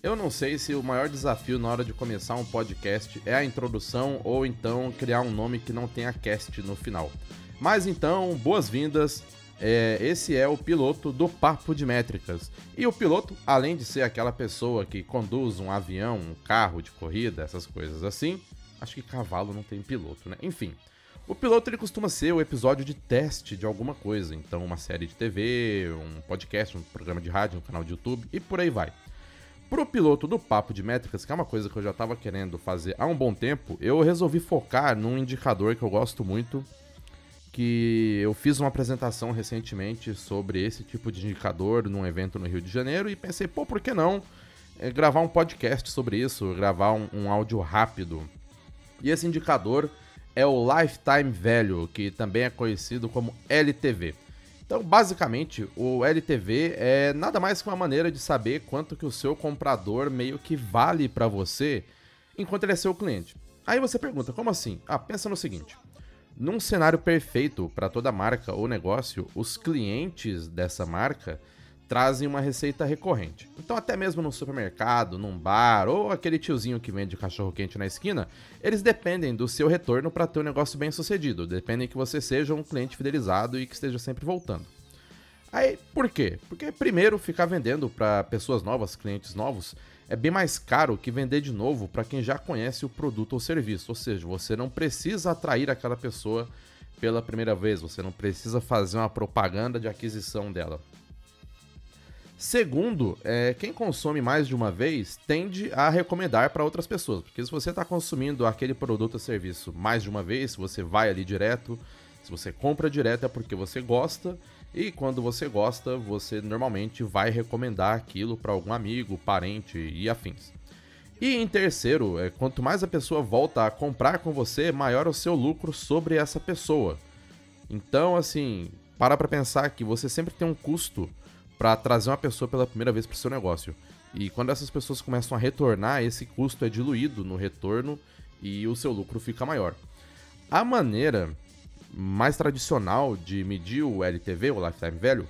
Eu não sei se o maior desafio na hora de começar um podcast é a introdução ou então criar um nome que não tenha cast no final. Mas então, boas-vindas. É, esse é o piloto do Papo de Métricas. E o piloto, além de ser aquela pessoa que conduz um avião, um carro de corrida, essas coisas assim, acho que cavalo não tem piloto, né? Enfim. O piloto ele costuma ser o episódio de teste de alguma coisa, então uma série de TV, um podcast, um programa de rádio, um canal de YouTube e por aí vai. Pro piloto do Papo de Métricas, que é uma coisa que eu já estava querendo fazer há um bom tempo, eu resolvi focar num indicador que eu gosto muito, que eu fiz uma apresentação recentemente sobre esse tipo de indicador num evento no Rio de Janeiro e pensei, pô, por que não é, gravar um podcast sobre isso, gravar um, um áudio rápido. E esse indicador é o Lifetime Value, que também é conhecido como LTV. Então, basicamente, o LTV é nada mais que uma maneira de saber quanto que o seu comprador meio que vale para você enquanto ele é seu cliente. Aí você pergunta, como assim? Ah, pensa no seguinte: num cenário perfeito para toda marca ou negócio, os clientes dessa marca trazem uma receita recorrente. Então, até mesmo no supermercado, num bar ou aquele tiozinho que vende cachorro quente na esquina, eles dependem do seu retorno para ter um negócio bem sucedido. Dependem que você seja um cliente fidelizado e que esteja sempre voltando. Aí, por quê? Porque primeiro ficar vendendo para pessoas novas, clientes novos, é bem mais caro que vender de novo para quem já conhece o produto ou serviço. Ou seja, você não precisa atrair aquela pessoa pela primeira vez, você não precisa fazer uma propaganda de aquisição dela. Segundo, é, quem consome mais de uma vez tende a recomendar para outras pessoas, porque se você está consumindo aquele produto ou serviço mais de uma vez, se você vai ali direto, se você compra direto é porque você gosta, e quando você gosta, você normalmente vai recomendar aquilo para algum amigo, parente e afins. E em terceiro, é, quanto mais a pessoa volta a comprar com você, maior o seu lucro sobre essa pessoa. Então, assim, para para pensar que você sempre tem um custo para trazer uma pessoa pela primeira vez para o seu negócio. E quando essas pessoas começam a retornar, esse custo é diluído no retorno e o seu lucro fica maior. A maneira mais tradicional de medir o LTV, o Lifetime Value,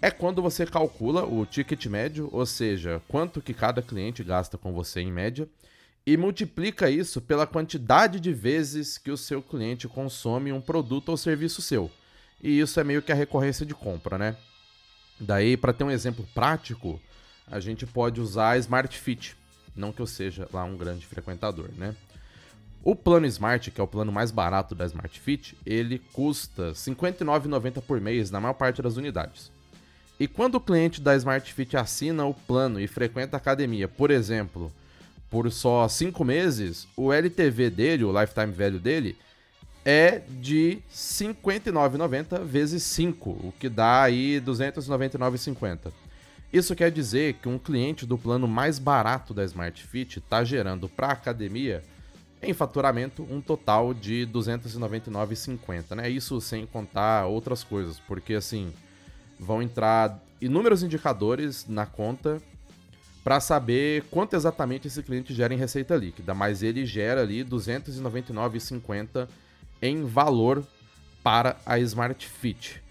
é quando você calcula o ticket médio, ou seja, quanto que cada cliente gasta com você em média, e multiplica isso pela quantidade de vezes que o seu cliente consome um produto ou serviço seu. E isso é meio que a recorrência de compra, né? Daí, para ter um exemplo prático, a gente pode usar a Smart Fit. Não que eu seja lá um grande frequentador, né? O plano Smart, que é o plano mais barato da Smart Fit, ele custa R$ 59,90 por mês na maior parte das unidades. E quando o cliente da Smart Fit assina o plano e frequenta a academia, por exemplo, por só 5 meses, o LTV dele, o Lifetime Value dele, é de R$ 59,90 vezes 5, o que dá aí R$ 299,50. Isso quer dizer que um cliente do plano mais barato da Smart Fit está gerando para a academia, em faturamento, um total de R$ 299,50, né? Isso sem contar outras coisas, porque assim, vão entrar inúmeros indicadores na conta para saber quanto exatamente esse cliente gera em receita líquida, mas ele gera ali R$ 299,50 em valor para a Smart Fit.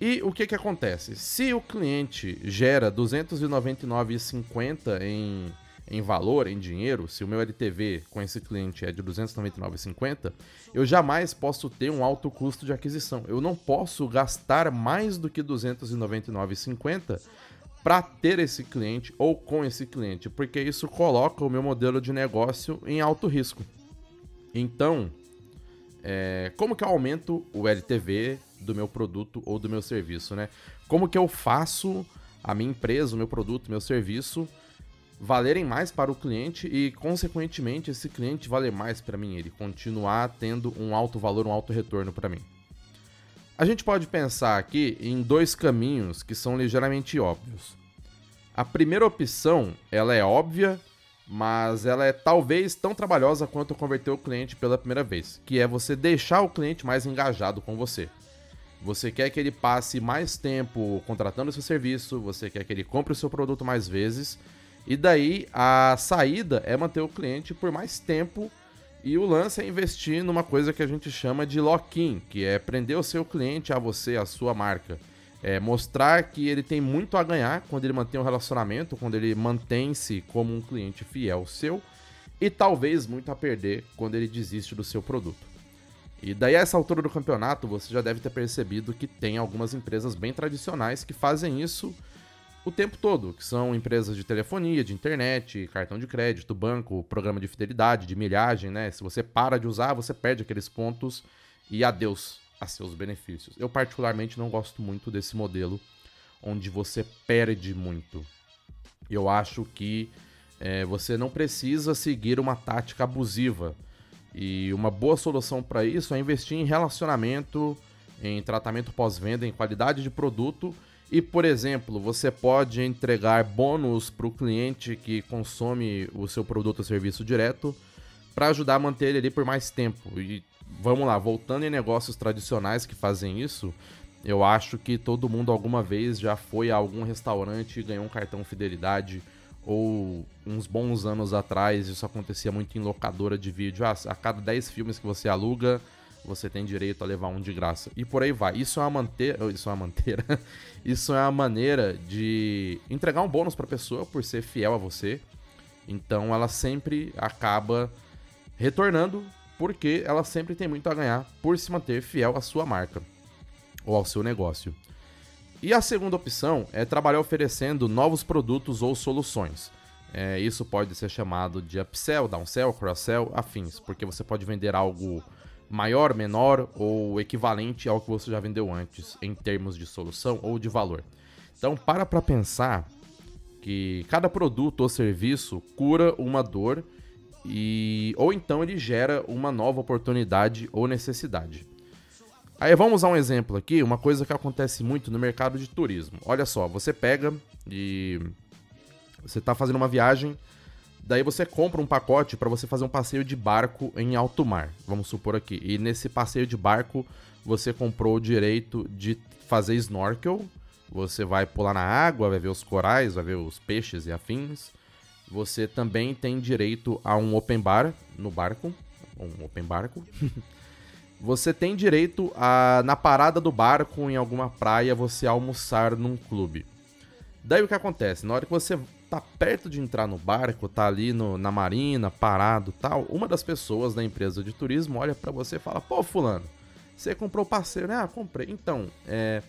E o que, que acontece? Se o cliente gera R$ 299,50 em, em valor, em dinheiro, se o meu LTV com esse cliente é de R$ 299,50, eu jamais posso ter um alto custo de aquisição. Eu não posso gastar mais do que R$ 299,50 para ter esse cliente ou com esse cliente, porque isso coloca o meu modelo de negócio em alto risco. Então, é, como que eu aumento o LTV do meu produto ou do meu serviço, né? Como que eu faço a minha empresa, o meu produto, o meu serviço valerem mais para o cliente e, consequentemente, esse cliente valer mais para mim, ele continuar tendo um alto valor, um alto retorno para mim. A gente pode pensar aqui em dois caminhos que são ligeiramente óbvios. A primeira opção, ela é óbvia mas ela é talvez tão trabalhosa quanto converter o cliente pela primeira vez, que é você deixar o cliente mais engajado com você. Você quer que ele passe mais tempo contratando seu serviço, você quer que ele compre o seu produto mais vezes, e daí a saída é manter o cliente por mais tempo e o lance é investir numa coisa que a gente chama de lock-in, que é prender o seu cliente a você, a sua marca. É mostrar que ele tem muito a ganhar quando ele mantém um relacionamento, quando ele mantém-se como um cliente fiel seu, e talvez muito a perder quando ele desiste do seu produto. E daí a essa altura do campeonato, você já deve ter percebido que tem algumas empresas bem tradicionais que fazem isso o tempo todo, que são empresas de telefonia, de internet, cartão de crédito, banco, programa de fidelidade, de milhagem, né? Se você para de usar, você perde aqueles pontos e adeus a seus benefícios. Eu particularmente não gosto muito desse modelo onde você perde muito. Eu acho que é, você não precisa seguir uma tática abusiva. E uma boa solução para isso é investir em relacionamento, em tratamento pós-venda, em qualidade de produto e, por exemplo, você pode entregar bônus para o cliente que consome o seu produto ou serviço direto para ajudar a manter ele ali por mais tempo. E vamos lá, voltando em negócios tradicionais que fazem isso, eu acho que todo mundo alguma vez já foi a algum restaurante e ganhou um cartão fidelidade. Ou uns bons anos atrás, isso acontecia muito em locadora de vídeo. Ah, a cada 10 filmes que você aluga, você tem direito a levar um de graça. E por aí vai. Isso é uma manteira. Isso é uma manteira. Isso é uma maneira de entregar um bônus pra pessoa por ser fiel a você. Então ela sempre acaba retornando porque ela sempre tem muito a ganhar por se manter fiel à sua marca ou ao seu negócio. E a segunda opção é trabalhar oferecendo novos produtos ou soluções. É, isso pode ser chamado de upsell, downsell, cross-sell, afins, porque você pode vender algo maior, menor ou equivalente ao que você já vendeu antes em termos de solução ou de valor. Então, para para pensar que cada produto ou serviço cura uma dor e ou então ele gera uma nova oportunidade ou necessidade. Aí vamos usar um exemplo aqui, uma coisa que acontece muito no mercado de turismo. Olha só, você pega e você está fazendo uma viagem Daí você compra um pacote para você fazer um passeio de barco em alto mar, vamos supor aqui. E nesse passeio de barco você comprou o direito de fazer snorkel. Você vai pular na água, vai ver os corais, vai ver os peixes e afins. Você também tem direito a um open bar no barco, um open barco. você tem direito a na parada do barco em alguma praia você almoçar num clube. Daí o que acontece? Na hora que você tá perto de entrar no barco, tá ali no, na marina, parado tal, uma das pessoas da empresa de turismo olha para você e fala: Pô, Fulano, você comprou o passeio, né? Ah, comprei. Então, é.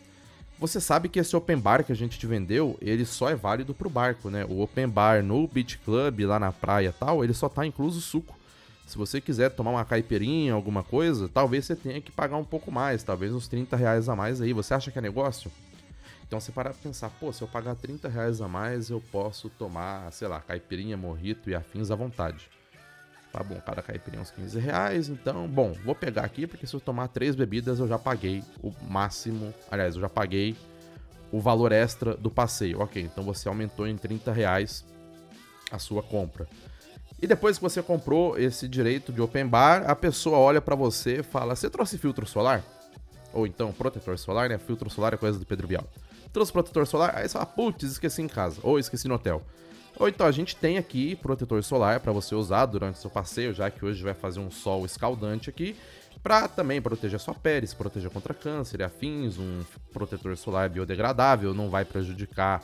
Você sabe que esse open bar que a gente te vendeu, ele só é válido pro barco, né? O open bar no beach club, lá na praia tal, ele só tá incluso suco. Se você quiser tomar uma caipirinha, alguma coisa, talvez você tenha que pagar um pouco mais, talvez uns 30 reais a mais aí. Você acha que é negócio? Então você para pensar, pô, se eu pagar 30 reais a mais, eu posso tomar, sei lá, caipirinha, morrito e afins à vontade. Tá bom, cada caipirinha é uns 15 reais, então, bom, vou pegar aqui, porque se eu tomar três bebidas, eu já paguei o máximo, aliás, eu já paguei o valor extra do passeio. Ok, então você aumentou em 30 reais a sua compra. E depois que você comprou esse direito de open bar, a pessoa olha para você e fala: Você trouxe filtro solar? Ou então protetor solar, né? Filtro solar é coisa do Pedro Bial trouxe protetor solar, aí você fala, putz, esqueci em casa, ou esqueci no hotel. Ou então a gente tem aqui protetor solar para você usar durante seu passeio, já que hoje vai fazer um sol escaldante aqui, para também proteger sua pele, se proteger contra câncer e afins, um protetor solar biodegradável, não vai prejudicar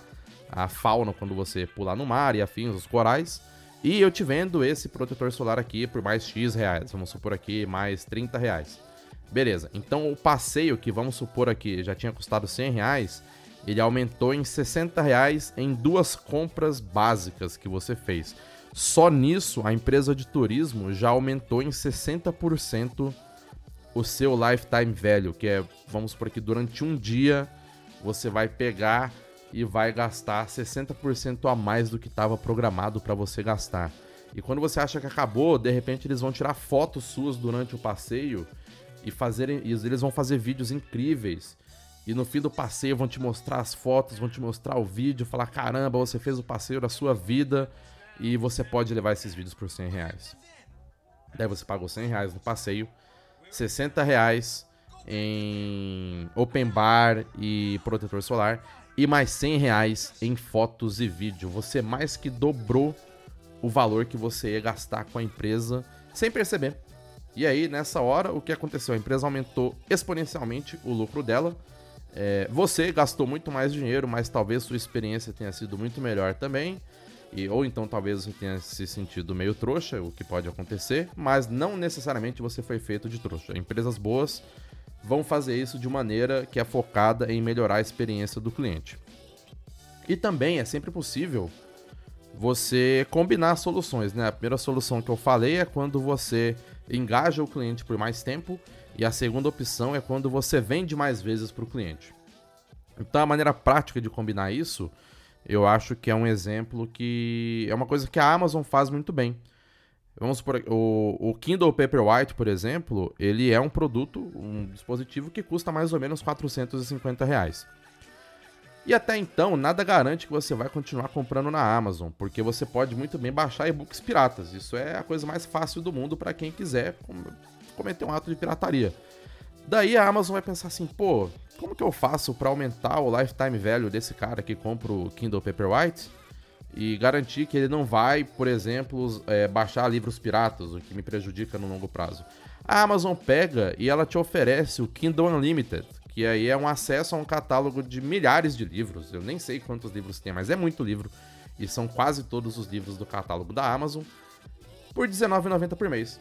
a fauna quando você pular no mar e afins, os corais. E eu te vendo esse protetor solar aqui por mais X reais, vamos supor aqui mais 30 reais. Beleza, então o passeio que vamos supor aqui já tinha custado 100 reais, ele aumentou em 60 reais em duas compras básicas que você fez. Só nisso, a empresa de turismo já aumentou em 60% o seu lifetime value, que é, vamos por aqui, durante um dia você vai pegar e vai gastar 60% a mais do que estava programado para você gastar. E quando você acha que acabou, de repente eles vão tirar fotos suas durante o passeio e fazerem, e eles vão fazer vídeos incríveis e no fim do passeio vão te mostrar as fotos, vão te mostrar o vídeo, falar: caramba, você fez o passeio da sua vida e você pode levar esses vídeos por 100 reais. Daí você pagou 100 reais no passeio, 60 reais em open bar e protetor solar e mais 100 reais em fotos e vídeo. Você mais que dobrou o valor que você ia gastar com a empresa sem perceber. E aí, nessa hora, o que aconteceu? A empresa aumentou exponencialmente o lucro dela É, você gastou muito mais dinheiro, mas talvez sua experiência tenha sido muito melhor também. E, ou então talvez você tenha se sentido meio trouxa, o que pode acontecer, mas não necessariamente você foi feito de trouxa. Empresas boas vão fazer isso de maneira que é focada em melhorar a experiência do cliente. E também é sempre possível você combinar soluções, né? A primeira solução que eu falei é quando você engaja o cliente por mais tempo e a segunda opção é quando você vende mais vezes para o cliente. Então a maneira prática de combinar isso, eu acho que é um exemplo que é uma coisa que a Amazon faz muito bem. Vamos supor, o, o Kindle Paperwhite, por exemplo, ele é um produto, um dispositivo que custa mais ou menos 450 reais. E até então, nada garante que você vai continuar comprando na Amazon, porque você pode muito bem baixar e-books piratas. Isso é a coisa mais fácil do mundo para quem quiser cometer um ato de pirataria. Daí a Amazon vai pensar assim, pô, como que eu faço para aumentar o lifetime value desse cara que compra o Kindle Paperwhite e garantir que ele não vai, por exemplo, é, baixar livros piratas, o que me prejudica no longo prazo? A Amazon pega e ela te oferece o Kindle Unlimited, que aí é um acesso a um catálogo de milhares de livros. Eu nem sei quantos livros tem, mas é muito livro. E são quase todos os livros do catálogo da Amazon por R$19,90 por mês.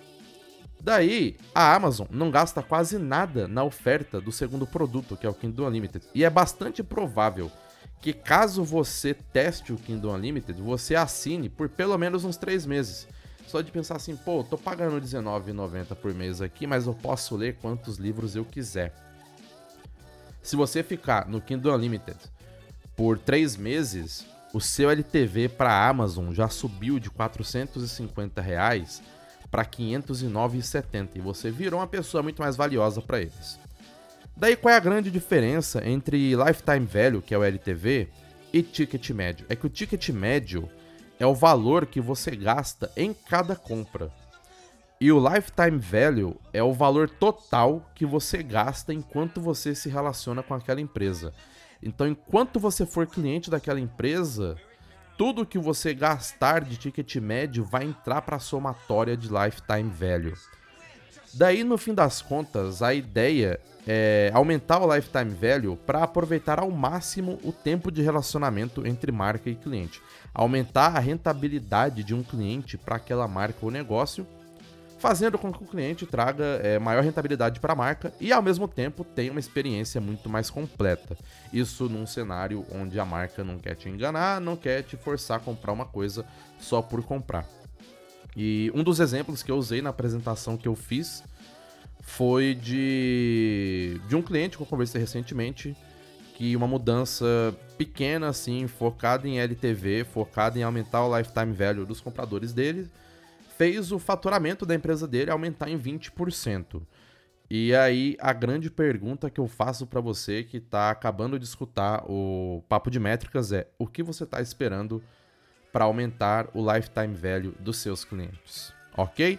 Daí, a Amazon não gasta quase nada na oferta do segundo produto, que é o Kindle Unlimited. E é bastante provável que caso você teste o Kindle Unlimited, você assine por pelo menos uns 3 meses. Só de pensar assim, pô, tô pagando R$19,90 por mês aqui, mas eu posso ler quantos livros eu quiser. Se você ficar no Kindle Unlimited por três meses, o seu LTV para Amazon já subiu de 450 reais para 509,70 e você virou uma pessoa muito mais valiosa para eles. Daí qual é a grande diferença entre lifetime value, que é o LTV, e ticket médio? É que o ticket médio é o valor que você gasta em cada compra. E o lifetime value é o valor total que você gasta enquanto você se relaciona com aquela empresa. Então, enquanto você for cliente daquela empresa, tudo que você gastar de ticket médio vai entrar para a somatória de lifetime value. Daí, no fim das contas, a ideia é aumentar o lifetime value para aproveitar ao máximo o tempo de relacionamento entre marca e cliente, aumentar a rentabilidade de um cliente para aquela marca ou negócio fazendo com que o cliente traga é, maior rentabilidade para a marca e, ao mesmo tempo, tenha uma experiência muito mais completa. Isso num cenário onde a marca não quer te enganar, não quer te forçar a comprar uma coisa só por comprar. E um dos exemplos que eu usei na apresentação que eu fiz foi de, de um cliente que eu conversei recentemente que uma mudança pequena assim, focada em LTV, focada em aumentar o lifetime value dos compradores dele, fez o faturamento da empresa dele aumentar em 20%. E aí a grande pergunta que eu faço para você que está acabando de escutar o papo de métricas é: o que você está esperando para aumentar o lifetime value dos seus clientes? OK?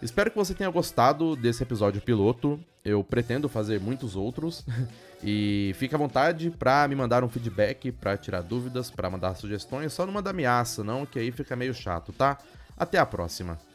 Espero que você tenha gostado desse episódio piloto. Eu pretendo fazer muitos outros. e fique à vontade para me mandar um feedback, para tirar dúvidas, para mandar sugestões. Só não manda ameaça, não, que aí fica meio chato, tá? Até a próxima!